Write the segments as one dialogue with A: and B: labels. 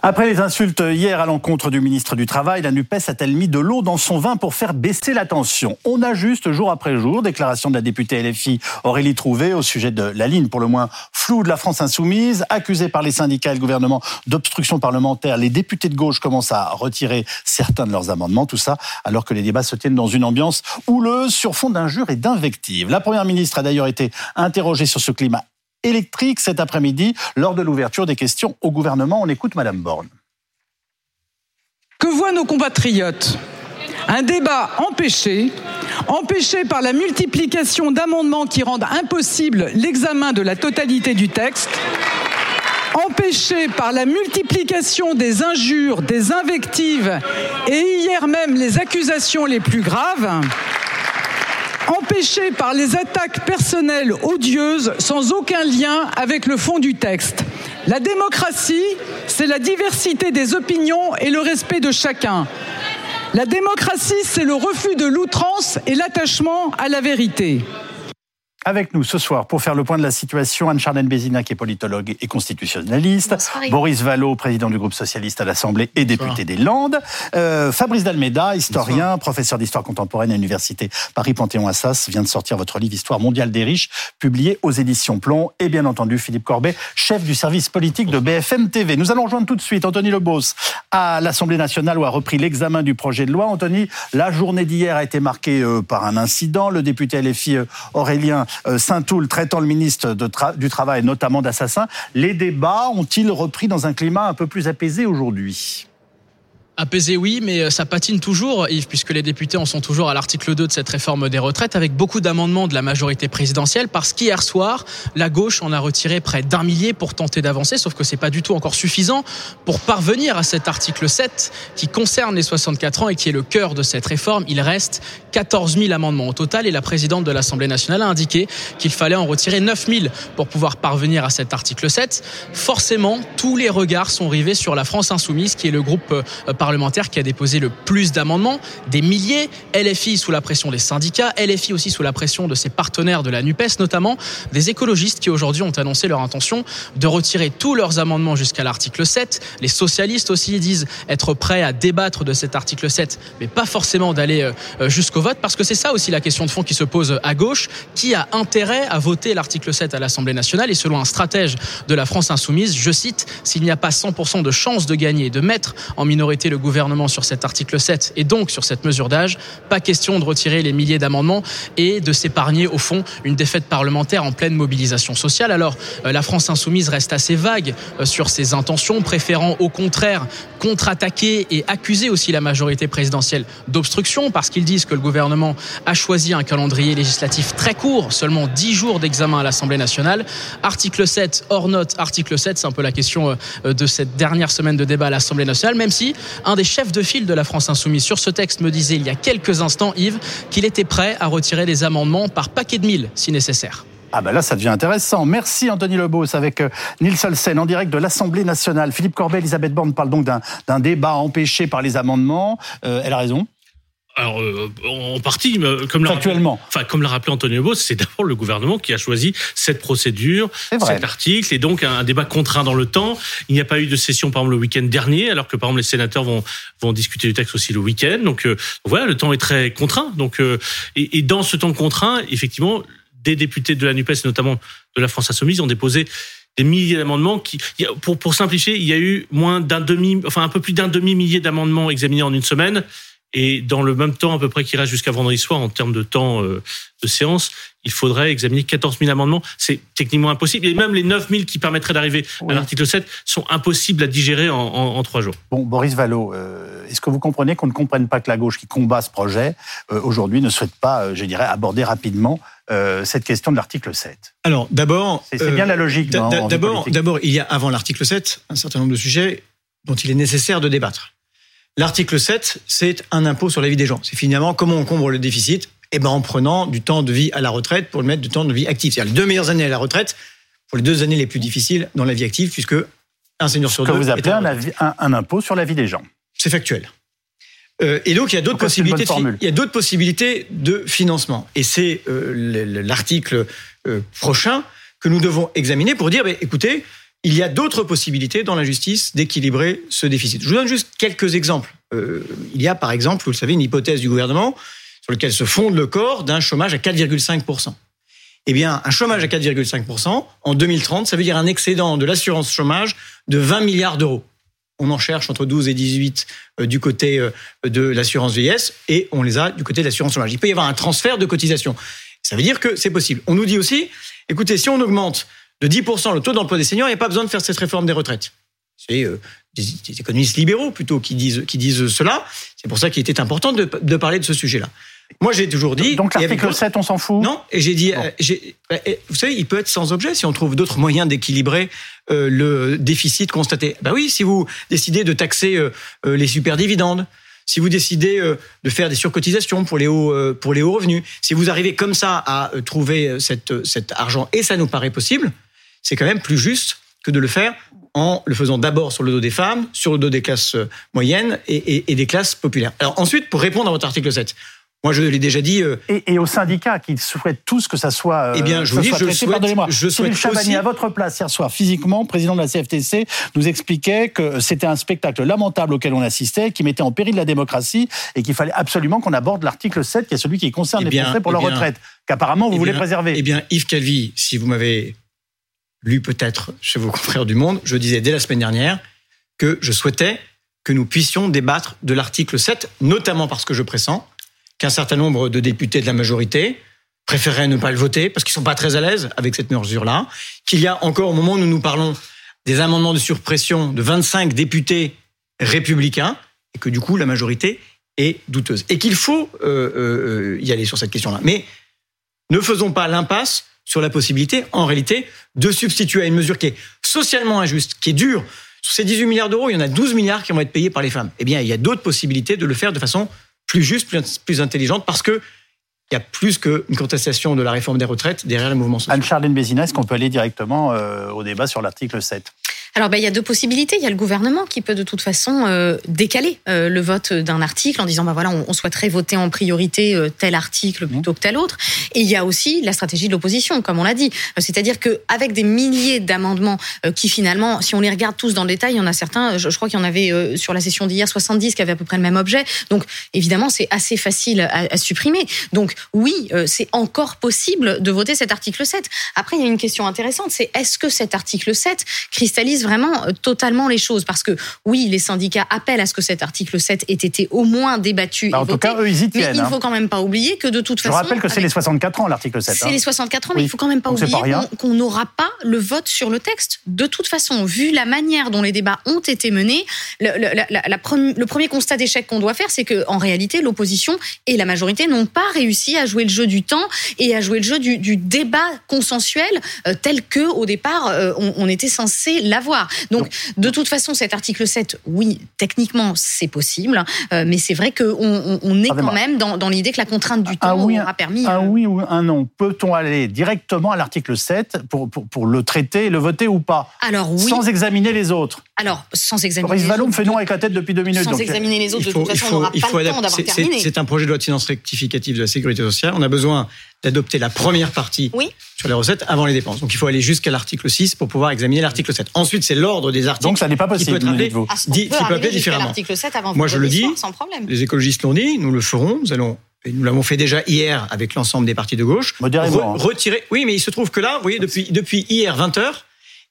A: Après les insultes hier à l'encontre du ministre du Travail, la NUPES a-t-elle mis de l'eau dans son vin pour faire baisser la tension? On ajuste jour après jour. Déclaration de la députée LFI Aurélie Trouvé au sujet de la ligne pour le moins floue de la France insoumise. Accusée par les syndicats et le gouvernement d'obstruction parlementaire, les députés de gauche commencent à retirer certains de leurs amendements. Tout ça alors que les débats se tiennent dans une ambiance houleuse sur fond d'injures et d'invectives. La première ministre a d'ailleurs été interrogée sur ce climat électrique cet après-midi lors de l'ouverture des questions au gouvernement. On écoute Madame Borne.
B: Que voient nos compatriotes? Un débat empêché, empêché par la multiplication d'amendements qui rendent impossible l'examen de la totalité du texte, empêché par la multiplication des injures, des invectives et hier même les accusations les plus graves, empêché par les attaques personnelles odieuses sans aucun lien avec le fond du texte. La démocratie, c'est la diversité des opinions et le respect de chacun. La démocratie, c'est le refus de l'outrance et l'attachement à la vérité.
A: Avec nous ce soir pour faire le point de la situation, Anne Charden Bézina, qui est politologue et constitutionnaliste, Boris Vallot, président du groupe socialiste à l'Assemblée et député des Landes, euh, Fabrice Dalmeda, historien, professeur d'histoire contemporaine à l'Université Paris-Panthéon-Assas, vient de sortir votre livre Histoire mondiale des riches, publié aux éditions Plomb, et bien entendu Philippe Corbet, chef du service politique de BFM TV. Nous allons rejoindre tout de suite Anthony Lebos à l'Assemblée nationale où a repris l'examen du projet de loi. Anthony, la journée d'hier a été marquée euh, par un incident. Le député LFI euh, Aurélien euh, Saint-Toul traitant le ministre du Travail notamment d'assassin. Les débats ont-ils repris dans un climat un peu plus apaisé aujourd'hui?
C: Apaisé, oui, mais euh, ça patine toujours, Yves, puisque les députés en sont toujours à l'article 2 de cette réforme des retraites, avec beaucoup d'amendements de la majorité présidentielle, parce qu'hier soir, la gauche en a retiré près d'un millier pour tenter d'avancer, sauf que c'est pas du tout encore suffisant pour parvenir à cet article 7 qui concerne les 64 ans et qui est le cœur de cette réforme. Il reste 14 000 amendements au total et la présidente de l'Assemblée nationale a indiqué qu'il fallait en retirer 9 000 pour pouvoir parvenir à cet article 7. Forcément, tous les regards sont rivés sur la France insoumise, qui est le groupe euh, parlementaire qui a déposé le plus d'amendements, des milliers. LFI sous la pression des syndicats, LFI aussi sous la pression de ses partenaires de la NUPES, notamment des écologistes qui aujourd'hui ont annoncé leur intention de retirer tous leurs amendements jusqu'à l'article 7. Les socialistes aussi disent être prêts à débattre de cet article 7, mais pas forcément d'aller euh, euh, jusqu'au vote, parce que c'est ça aussi la question de fond qui se pose à gauche. Qui a intérêt à voter l'article 7 à l'Assemblée nationale? Et selon un stratège de la France insoumise, je cite, s'il n'y a pas 100% de chance de gagner, de mettre en minorité le gouvernement sur cet article 7 et donc sur cette mesure d'âge, pas question de retirer les milliers d'amendements et de s'épargner au fond une défaite parlementaire en pleine mobilisation sociale. Alors euh, la France insoumise reste assez vague euh, sur ses intentions, préférant au contraire contre-attaquer et accuser aussi la majorité présidentielle d'obstruction parce qu'ils disent que le gouvernement a choisi un calendrier législatif très court, seulement 10 jours d'examen à l'Assemblée nationale. Article 7 hors note, article 7, c'est un peu la question euh, de cette dernière semaine de débat à l'Assemblée nationale, même si un des chefs de file de la France Insoumise sur ce texte me disait il y a quelques instants, Yves, qu'il était prêt à retirer des amendements par paquet de mille si nécessaire.
A: Ah ben là, ça devient intéressant. Merci Anthony Lebos avec euh, Nils Olsen en direct de l'Assemblée nationale. Philippe Corbet, Elisabeth Borne parle donc d'un débat empêché par les amendements. Euh, elle a raison
D: alors, euh, en partie, comme l'a rappelé, enfin, comme l'a rappelé Antonio Bos, c'est d'abord le gouvernement qui a choisi cette procédure, cet article, et donc un, débat contraint dans le temps. Il n'y a pas eu de session, par exemple, le week-end dernier, alors que, par exemple, les sénateurs vont, vont discuter du texte aussi le week-end. Donc, euh, voilà, le temps est très contraint. Donc, euh, et, et, dans ce temps contraint, effectivement, des députés de la NUPES, notamment de la France Insoumise, ont déposé des milliers d'amendements qui, pour, pour simplifier, il y a eu moins d'un demi, enfin un peu plus d'un demi millier d'amendements examinés en une semaine. Et dans le même temps, à peu près, qui reste jusqu'à vendredi soir, en termes de temps euh, de séance, il faudrait examiner 14 000 amendements. C'est techniquement impossible. Et même les 9 000 qui permettraient d'arriver à l'article 7 sont impossibles à digérer en, trois jours.
A: Bon, Boris Vallot, euh, est-ce que vous comprenez qu'on ne comprenne pas que la gauche qui combat ce projet, euh, aujourd'hui, ne souhaite pas, je dirais, aborder rapidement cette question de l'article 7
E: Alors, d'abord...
A: C'est bien la logique.
E: D'abord, d'abord, il y a, avant l'article 7, un certain nombre de sujets dont il est nécessaire de débattre. L'article 7, c'est un impôt sur la vie des gens. C'est finalement comment on comble le déficit eh ben, en prenant du temps de vie à la retraite pour le mettre du temps de vie actif. C'est-à-dire les deux meilleures années à la retraite pour les deux années les plus difficiles dans la vie active, puisque un senior sur
A: deux.
E: Que
A: vous appelez un, impôt sur la vie des gens.
E: C'est factuel. Euh, et donc il y a d'autres possibilités. De, il y a d'autres possibilités de financement. Et c'est euh, l'article euh, prochain que nous devons examiner pour dire, bah, écoutez, il y a d'autres possibilités dans la justice d'équilibrer ce déficit. Je vous donne juste quelques exemples. Euh, il y a par exemple, vous le savez, une hypothèse du gouvernement sur laquelle se fonde le corps d'un chômage à 4,5%. Eh bien, un chômage à 4,5% en 2030, ça veut dire un excédent de l'assurance chômage de 20 milliards d'euros. On en cherche entre 12 et 18 euh, du côté euh, de l'assurance vieillesse et on les a du côté de l'assurance chômage. Il peut y avoir un transfert de cotisation. Ça veut dire que c'est possible. On nous dit aussi, écoutez, si on augmente de 10% le taux d'emploi des seniors, il n'y a pas besoin de faire cette réforme des retraites. C'est euh, des, économistes libéraux plutôt qui disent, qui disent cela. C'est pour ça qu'il était important de, de parler de ce sujet-là. Moi, j'ai toujours dit.
A: Donc l'article 7, on s'en fout?
E: Non, et j'ai dit. Euh, bah, vous savez, il peut être sans objet si on trouve d'autres moyens d'équilibrer euh, le déficit constaté. Ben oui, si vous décidez de taxer euh, les superdividendes, si vous décidez de faire des surcotisations pour les hauts, pour les hauts revenus, si vous arrivez comme ça à trouver cette, cet argent, et ça nous paraît possible, c'est quand même plus juste que de le faire en le faisant d'abord sur le dos des femmes, sur le dos des classes moyennes et, et des classes populaires. Alors ensuite, pour répondre à votre article 7, moi, je l'ai déjà dit. Euh,
A: et, et, aux syndicats qui souhaitent tous que ça soit.
E: eh bien, je vous dis, je souhaite, pardonnez-moi. Je souhaite
A: Chabani, à votre place hier soir, physiquement, président de la CFTC, nous expliquait que c'était un spectacle lamentable auquel on assistait, qui mettait en péril la démocratie et qu'il fallait absolument qu'on aborde l'article 7, qui est celui qui concerne eh les Français pour eh leur retraite, qu'apparemment vous
E: eh
A: voulez préserver.
E: Eh bien, Yves Calvi, si vous m'avez lu peut-être chez vos confrères du Monde, je disais dès la semaine dernière que je souhaitais que nous puissions débattre de l'article 7, notamment parce que je pressens qu'un certain nombre de députés de la majorité préféraient ne pas le voter parce qu'ils sont pas très à l'aise avec cette mesure-là, qu'il y a encore au moment où nous nous parlons des amendements de surpression de 25 députés républicains et que du coup la majorité est douteuse et qu'il faut euh, euh, y aller sur cette question-là. Mais ne faisons pas l'impasse sur la possibilité, en réalité, de substituer à une mesure qui est socialement injuste, qui est dure. Sur ces 18 milliards d'euros, il y en a 12 milliards qui vont être payés par les femmes. Eh bien, il y a d'autres possibilités de le faire de façon plus juste, plus, intelligente, parce que il y a plus qu'une contestation de la réforme des retraites derrière le mouvement social.
A: Anne-Charlène Bézina, est-ce qu'on peut aller directement euh, au débat sur l'article 7
F: alors, ben, il y a deux possibilités. Il y a le gouvernement qui peut de toute façon euh, décaler euh, le vote d'un article en disant, bah voilà, on, souhaiterait voter en priorité euh, tel article mmh. plutôt que tel autre. Et il y a aussi la stratégie de l'opposition, comme on l'a dit. C'est-à-dire qu'avec des milliers d'amendements qui finalement, si on les regarde tous dans le détail, il y en a certains, je, crois qu'il y en avait sur la session d'hier 70 qui avaient à peu près le même objet. Donc, évidemment, c'est assez facile à, à, supprimer. Donc, oui, c'est encore possible de voter cet article 7. Après, il y a une question intéressante, c'est est-ce que cet article 7 cristallise vraiment euh, totalement les choses? Parce que oui, les syndicats appellent à ce que cet article 7 ait été au moins débattu
A: bah, en tout cas, eux, ils y tiennent,
F: mais il ne hein. faut quand même pas oublier que de toute façon...
A: Je rappelle que c'est les 64 ans, l'article 7.
F: C'est hein. les 64 ans, mais il faut quand même pas oublier qu'on n'aura pas le vote sur le texte. De toute façon, vu la manière dont les débats ont été menés, le, le premier constat d'échec qu'on doit faire, c'est que en réalité, l'opposition et la majorité n'ont pas réussi à jouer le jeu du temps et à jouer le jeu du, débat consensuel euh, tel que au départ euh, on, on était censé l'avoir. Donc, de toute façon, cet article 7, oui, techniquement, c'est possible, euh, mais c'est vrai qu'on on est quand même dans, l'idée que la contrainte du temps oui, aura permis.
A: Un euh, oui ou un non. Peut-on aller directement à l'article 7 pour, pour, le traiter le voter ou pas?
F: Alors oui.
A: Sans examiner les autres
F: alors, sans examiner.
A: Boris Vallon fait non avec la tête depuis deux minutes.
F: Sans examiner les autres, de toute façon, on n'aura pas le temps d'avoir terminé.
E: C'est un projet de loi de finances rectificative de la sécurité sociale. On a besoin d'adopter la première partie sur les recettes avant les dépenses. Donc il faut aller jusqu'à l'article 6 pour pouvoir examiner l'article 7. Ensuite, c'est l'ordre des articles.
A: Donc ça n'est pas possible.
F: Qui peut
A: être
F: vous. Ah, qui peut appeler différemment. 7 avant
E: Moi, je le dis.
F: Sans problème.
E: Les écologistes l'ont dit. Nous le ferons. Nous allons. Et nous l'avons fait déjà hier avec l'ensemble des partis de gauche.
A: Modérément.
E: Hein. retirer. Oui, mais il se trouve que là, vous voyez, depuis, depuis hier 20 h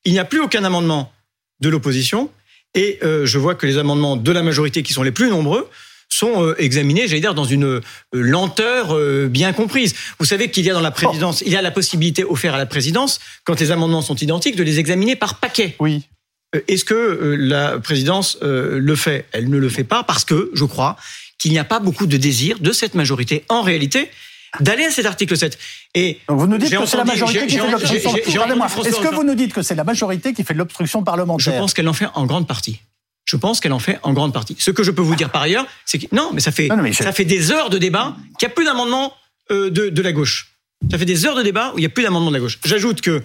E: il n'y a plus aucun amendement de l'opposition. Et euh, je vois que les amendements de la majorité, qui sont les plus nombreux, sont euh, examinés, j'allais dire, dans une euh, lenteur euh, bien comprise. Vous savez qu'il y a dans la présidence, il y a la possibilité offerte à la présidence, quand les amendements sont identiques, de les examiner par paquet.
A: Oui.
E: Est-ce que la présidence le fait? Elle ne le fait pas parce que, je crois, qu'il n'y a pas beaucoup de désir de cette majorité, en réalité, d'aller à cet article 7.
A: Et vous nous dites que c'est la majorité qui fait l'obstruction. Est-ce que vous nous dites que c'est la majorité qui fait l'obstruction parlementaire?
E: Je pense qu'elle en fait en grande partie. Je pense qu'elle en fait en grande partie. Ce que je peux vous dire par ailleurs, c'est que non, mais ça fait ça fait des heures de débat qu'il n'y a plus d'amendement euh, de, de la gauche. Ça fait des heures de débat où il n'y a plus d'amendement de la gauche. J'ajoute que,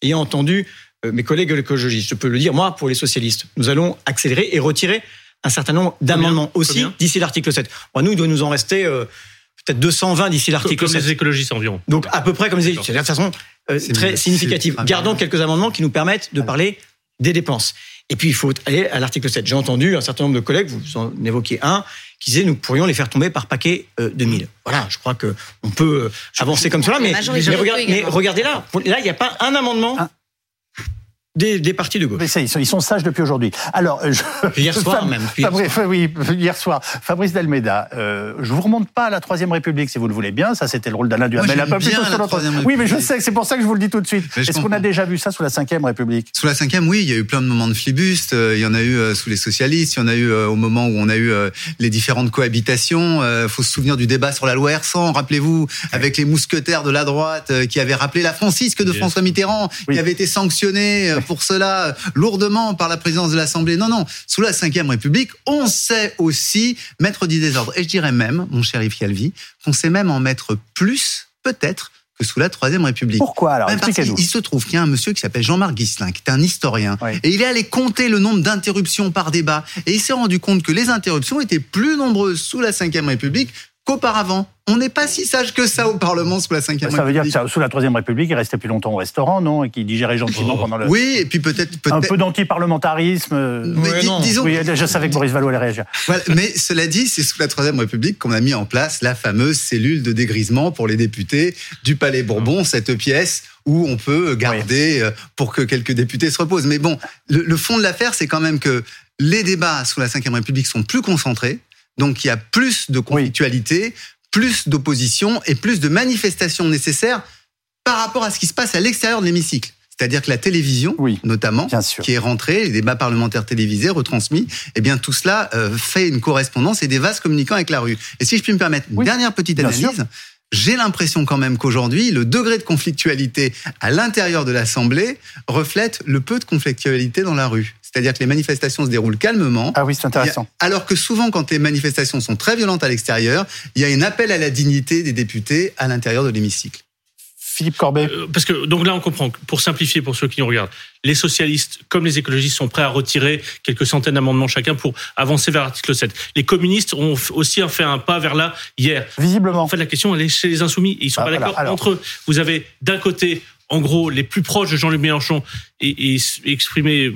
E: ayant entendu euh, mes collègues écologistes, je peux le dire, moi, pour les socialistes, nous allons accélérer et retirer un certain nombre d'amendements aussi d'ici l'article 7. Bon, nous, il doit nous en rester euh, peut-être 220 d'ici l'article 7.
D: Comme les écologistes environ.
E: Donc à peu près comme les écologistes. C'est de façon très significative. Gardons quelques amendements qui nous permettent de parler des dépenses. Et puis, il faut aller à l'article 7. J'ai entendu un certain nombre de collègues, vous en évoquez un, qui disaient nous pourrions les faire tomber par paquet de 1000. Voilà, je crois qu'on peut avancer comme cela, mais, mais, regardez là, là, il n'y a pas un amendement. Ah des, des, partis de gauche.
A: Mais ça, ils, sont, ils sont sages depuis aujourd'hui. Alors, je,
E: hier soir même.
A: Fabrice, oui, hier soir. Fabrice Delmeda, euh, je vous remonte pas à la Troisième République si vous le voulez bien. Ça, c'était le rôle d'Alain Duhamel.
G: un peu plus
A: Oui, mais je sais, c'est pour ça que je vous le dis tout de suite. Est-ce qu'on a déjà vu ça sous la Cinquième République?
G: Sous la Cinquième, oui, il y a eu plein de moments de flibuste. Euh, il y en a eu euh, sous les socialistes. Il y en a eu euh, au moment où on a eu les différentes cohabitations. Il faut se souvenir du débat sur la loi R100. Rappelez-vous, avec les mousquetaires de la droite qui avaient rappelé la francisque de François Mitterrand, qui avait été sanctionné pour cela lourdement par la présidence de l'Assemblée. Non, non. Sous la Ve République, on sait aussi mettre du désordre. Et je dirais même, mon cher Yves Calvi, qu'on sait même en mettre plus, peut-être, que sous la Troisième République.
A: Pourquoi alors
G: Il se trouve qu'il y a un monsieur qui s'appelle Jean-Marc Guisselin, qui est un historien, et il est allé compter le nombre d'interruptions par débat, et il s'est rendu compte que les interruptions étaient plus nombreuses sous la Ve République qu'auparavant. On n'est pas si sage que ça au Parlement sous la Ve République.
A: Ça veut dire que sous la Troisième République, il restait plus longtemps au restaurant, non? Et qu'il digérait gentiment oh. pendant le.
G: Oui, et puis peut-être.
A: un peu d'anti-parlementarisme.
G: Mais disons.
A: Oui, je savais que Boris Vallaud allait réagir.
G: mais cela dit, c'est sous la Troisième République qu'on a mis en place la fameuse cellule de dégrisement pour les députés du Palais Bourbon, cette pièce où on peut garder euh, pour que quelques députés se reposent. Mais bon, le, le fond de l'affaire, c'est quand même que les débats sous la Ve République sont plus concentrés. Donc il y a plus de conflictualité, plus d'opposition et plus de manifestations nécessaires par rapport à ce qui se passe à l'extérieur de l'hémicycle. C'est-à-dire que la télévision, notamment, qui est rentrée, les débats parlementaires télévisés, retransmis, eh bien tout cela euh, fait une correspondance et des vases communicants avec la rue. Et si je puis me permettre une dernière petite analyse, j'ai l'impression quand même qu'aujourd'hui, le degré de conflictualité à l'intérieur de l'Assemblée reflète le peu de conflictualité dans la rue. C'est-à-dire que les manifestations se déroulent calmement.
A: Ah oui, c'est intéressant.
G: Alors que souvent, quand les manifestations sont très violentes à l'extérieur, il y a un appel à la dignité des députés à l'intérieur de l'hémicycle.
A: Philippe Corbet. Euh,
D: parce que donc là, on comprend. Pour simplifier, pour ceux qui nous regardent, les socialistes comme les écologistes sont prêts à retirer quelques centaines d'amendements chacun pour avancer vers l'article 7. Les communistes ont aussi fait un pas vers là hier.
A: Visiblement.
D: En fait, la question, elle est chez les insoumis. Ils sont ah, pas d'accord entre eux. Vous avez d'un côté en gros, les plus proches de Jean-Luc Mélenchon et, et exprimer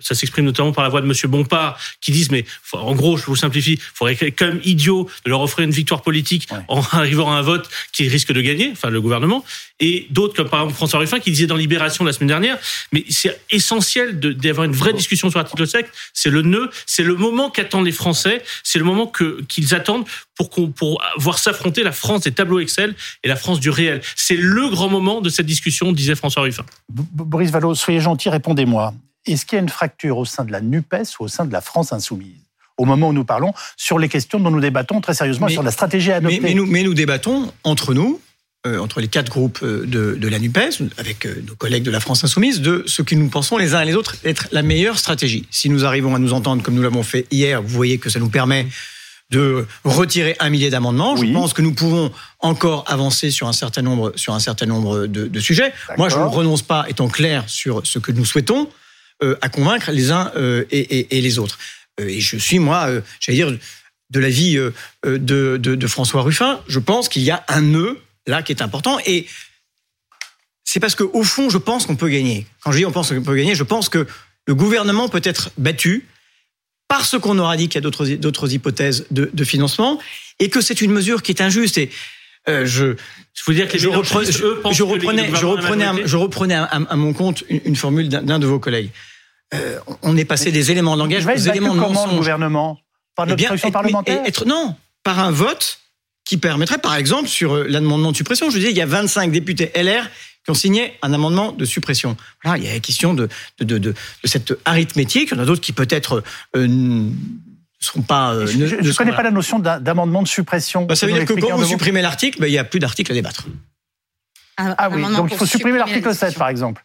D: ça s'exprime notamment par la voix de Monsieur Bompard, qui disent, mais en gros, je vous simplifie, il faudrait quand même idiot de leur offrir une victoire politique en arrivant à un vote qui risque de gagner, enfin le gouvernement, et d'autres comme par exemple François Ruffin qui disait dans Libération la semaine dernière, mais c'est essentiel d'avoir une vraie discussion sur l'article 7, c'est le nœud, c'est le moment qu'attendent les Français, c'est le moment que qu'ils attendent pour qu'on pour voir s'affronter la France des tableaux Excel et la France du réel. C'est le grand moment de cette discussion, disait François Ruffin.
A: Boris Vallot, soyez gentil, répondez-moi est-ce qu'il y a une fracture au sein de la NUPES ou au sein de la France insoumise au moment où nous parlons sur les questions dont nous débattons très sérieusement sur la stratégie à adopter.
E: Mais, nous, mais nous, débattons entre nous, euh, entre les quatre groupes euh, de, la NUPES, avec euh, nos collègues de la France Insoumise, de ce que nous pensons les uns et les autres être la meilleure stratégie. Si nous arrivons à nous entendre comme nous l'avons fait hier, vous voyez que ça nous permet de retirer un millier d'amendements. Je pense que nous pouvons encore avancer sur un certain nombre, sur un certain nombre de, de sujets. Moi, je ne renonce pas, étant clair sur ce que nous souhaitons. Euh, à convaincre les uns euh, et, les autres. Euh, et je suis, moi, j'allais dire, de l'avis de, de, François Ruffin, je pense qu'il y a un nœud là qui est important. Et c'est parce qu'au fond, je pense qu'on peut gagner. Quand je dis on pense qu'on peut gagner, je pense que le gouvernement peut être battu parce qu'on aura dit qu'il y a d'autres hypothèses de, financement et que c'est une mesure qui est injuste. Et je, je veux dire que je, reprenais, je, reprenais, je reprenais, je reprenais à, mon compte une formule d'un de vos collègues. Euh, on est passé des éléments de langage aux éléments de
A: comment le gouvernement? Par
E: eh l'obstruction parlementaire? être, Non, par un vote qui permettrait, par exemple, sur euh, l'amendement de suppression, je disais, il y a 25 députés LR qui ont signé un amendement de suppression. Voilà, il y a la question de, de, de, cette arithmétique. Il y en a d'autres qui peut-être euh, ne seront pas.
A: je ne connais pas la notion d'amendement de suppression.
E: Bah, ça veut dire que quand vous supprimez l'article, bah, il n'y a plus d'article à débattre.
A: Ah, ah oui, donc il faut supprimer l'article 7, par exemple.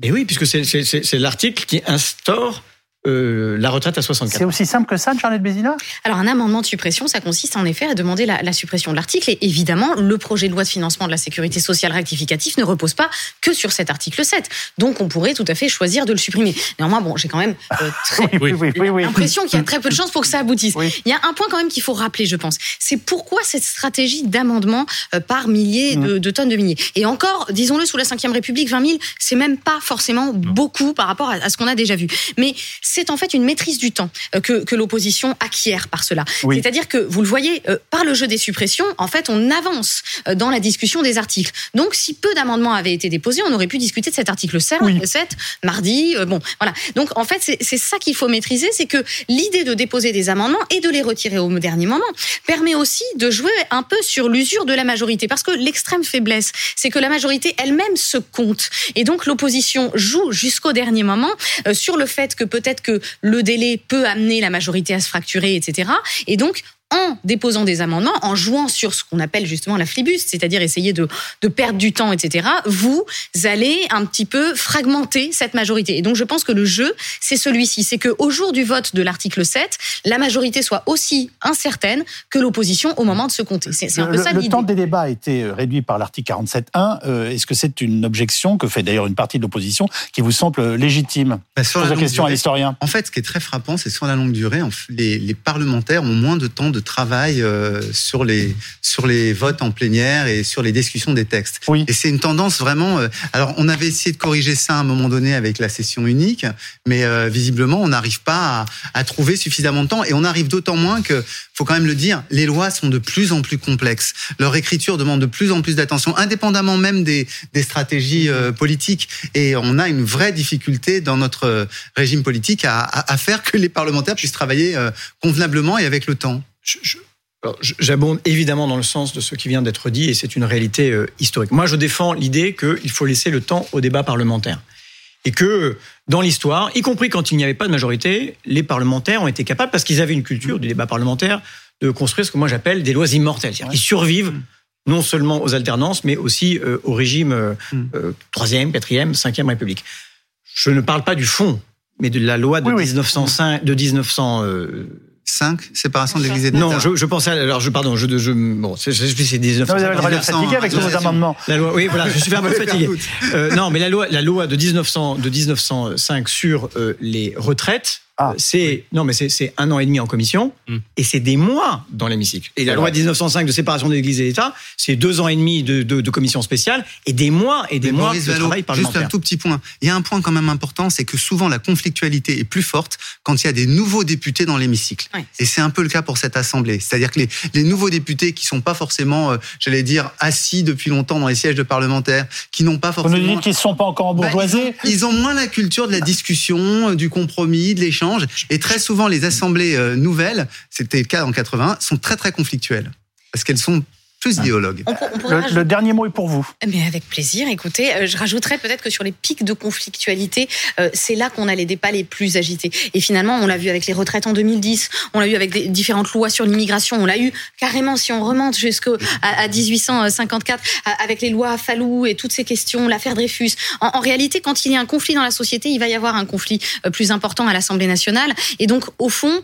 E: Mais oui, puisque c'est l'article qui instaure euh, la retraite à 64
A: C'est aussi simple que ça, Charlotte Bézina?
F: Alors, un amendement de suppression, ça consiste en effet à demander la, suppression de l'article. Et évidemment, le projet de loi de financement de la sécurité sociale rectificatif ne repose pas que sur cet article 7. Donc, on pourrait tout à fait choisir de le supprimer. Néanmoins, bon, j'ai quand même euh, l'impression qu'il y a très peu de chances pour que ça aboutisse. Il y a un point quand même qu'il faut rappeler, je pense. C'est pourquoi cette stratégie d'amendement euh, par milliers de, de, tonnes de milliers? Et encore, disons-le, sous la Ve République, 20 000, c'est même pas forcément beaucoup par rapport à, ce qu'on a déjà vu. Mais c'est en fait une maîtrise du temps euh, que, que l'opposition acquiert par cela. C'est-à-dire que, vous le voyez, euh, par le jeu des suppressions, en fait, on avance euh, dans la discussion des articles. Donc, si peu d'amendements avaient été déposés, on aurait pu discuter de cet article 7, mardi. bon, voilà. Donc, en fait, c'est ça qu'il faut maîtriser, c'est que l'idée de déposer des amendements et de les retirer au dernier moment permet aussi de jouer un peu sur l'usure de la majorité. Parce que l'extrême faiblesse, c'est que la majorité elle-même se compte. Et donc, l'opposition joue jusqu'au dernier moment sur le fait que peut-être que le délai peut amener la majorité à se fracturer, etc. Et donc, en déposant des amendements, en jouant sur ce qu'on appelle justement la flibuste, c'est-à-dire essayer de, de, perdre du temps, etc., vous allez un petit peu fragmenter cette majorité. Et donc je pense que le jeu, c'est celui-ci, c'est qu'au jour du vote de l'article 7, la majorité soit aussi incertaine que l'opposition au moment de se compter. C'est un peu ça
A: l'idée. Le temps des débats a été réduit par l'article 47.1. Euh, est-ce que c'est une objection que fait d'ailleurs une partie de l'opposition qui vous semble légitime
G: bah, sur la, question à l'historien? En fait, ce qui est très frappant, c'est sur la longue durée, les, les parlementaires ont moins de temps de travail euh, sur les sur les votes en plénière et sur les discussions des textes.
A: Oui.
G: Et c'est une tendance vraiment. Euh, alors, on avait essayé de corriger ça à un moment donné avec la session unique, mais euh, visiblement, on n'arrive pas à, à, trouver suffisamment de temps. Et on arrive d'autant moins que, faut quand même le dire, les lois sont de plus en plus complexes. Leur écriture demande de plus en plus d'attention, indépendamment même des, des stratégies politiques. Et on a une vraie difficulté dans notre régime politique à, à, à faire que les parlementaires puissent travailler convenablement et avec le temps.
E: J'abonde évidemment dans le sens de ce qui vient d'être dit et c'est une réalité euh, historique. Moi, je défends l'idée qu'il faut laisser le temps au débat parlementaire. Et que dans l'histoire, y compris quand il n'y avait pas de majorité, les parlementaires ont été capables, parce qu'ils avaient une culture du débat parlementaire, de construire ce que moi j'appelle des lois immortelles. Ils survivent non seulement aux alternances, mais aussi euh, au régime euh, mm. troisième, quatrième, cinquième République. Je ne parle pas du fond, mais de la loi de 1905, de 1900.
G: 5, séparation de l'Église et de l'État.
E: Non, je, je, pensais, alors je, pardon, je, je bon, c'est 19.
A: Non, vous avez le droit d'être fatigué avec vos amendements.
E: La loi, oui, voilà, je suis un peu fatigué. Euh, non, mais la loi, la loi de 1900, de 1905 sur euh, les retraites, ah, euh, c'est non, mais c'est un an et demi en commission hmm. et c'est des mois dans l'hémicycle. Et la loi 1905 de séparation de l'Église et l'État, c'est deux ans et demi de, de, de, commission spéciale et des mois et des mois de travail parlementaire.
G: Juste un tout petit point. Il y a un point quand même important, c'est que souvent la conflictualité est plus forte quand il y a des nouveaux députés dans l'hémicycle. Et c'est un peu le cas pour cette assemblée. C'est-à-dire que les, les, nouveaux députés qui sont pas forcément, euh, j'allais dire, assis depuis longtemps dans les sièges de parlementaires, qui n'ont pas forcément.
A: Vous nous dites qu'ils sont pas encore bourgeoisés.
G: Bah, ils, ils, ont moins la culture de la discussion, euh, du compromis, de l'échange et très souvent, les assemblées euh, nouvelles, c'était le cas en 80, sont très très conflictuelles. Parce qu'elles sont
A: le, dernier mot est pour vous.
F: Mais avec plaisir. Écoutez, euh, je rajouterais peut-être que sur les pics de conflictualité, euh, c'est là qu'on a les débats les plus agités. Et finalement, on l'a vu avec les retraites en 2010, on l'a eu avec des différentes lois sur l'immigration, on l'a eu carrément, si on remonte jusqu'à à 1854, avec les lois Fallou et toutes ces questions, l'affaire Dreyfus. En, en, réalité, quand il y a un conflit dans la société, il va y avoir un conflit euh, plus important à l'Assemblée nationale. Et donc, au fond,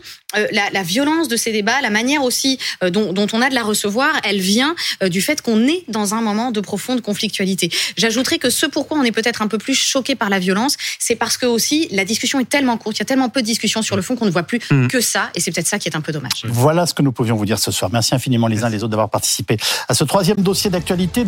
F: la, la, violence de ces débats, la manière aussi dont, dont on a de la recevoir, elle vient euh, du fait qu'on est dans un moment de profonde conflictualité. J'ajouterai que ce pourquoi on est peut-être un peu plus choqué par la violence, c'est parce que aussi la discussion est tellement courte, il y a tellement peu de discussions sur le fond qu'on ne voit plus mmh. que ça, et c'est peut-être ça qui est un peu dommage.
A: Voilà ce que nous pouvions vous dire ce soir. Merci infiniment les uns les autres d'avoir participé à ce troisième dossier d'actualité.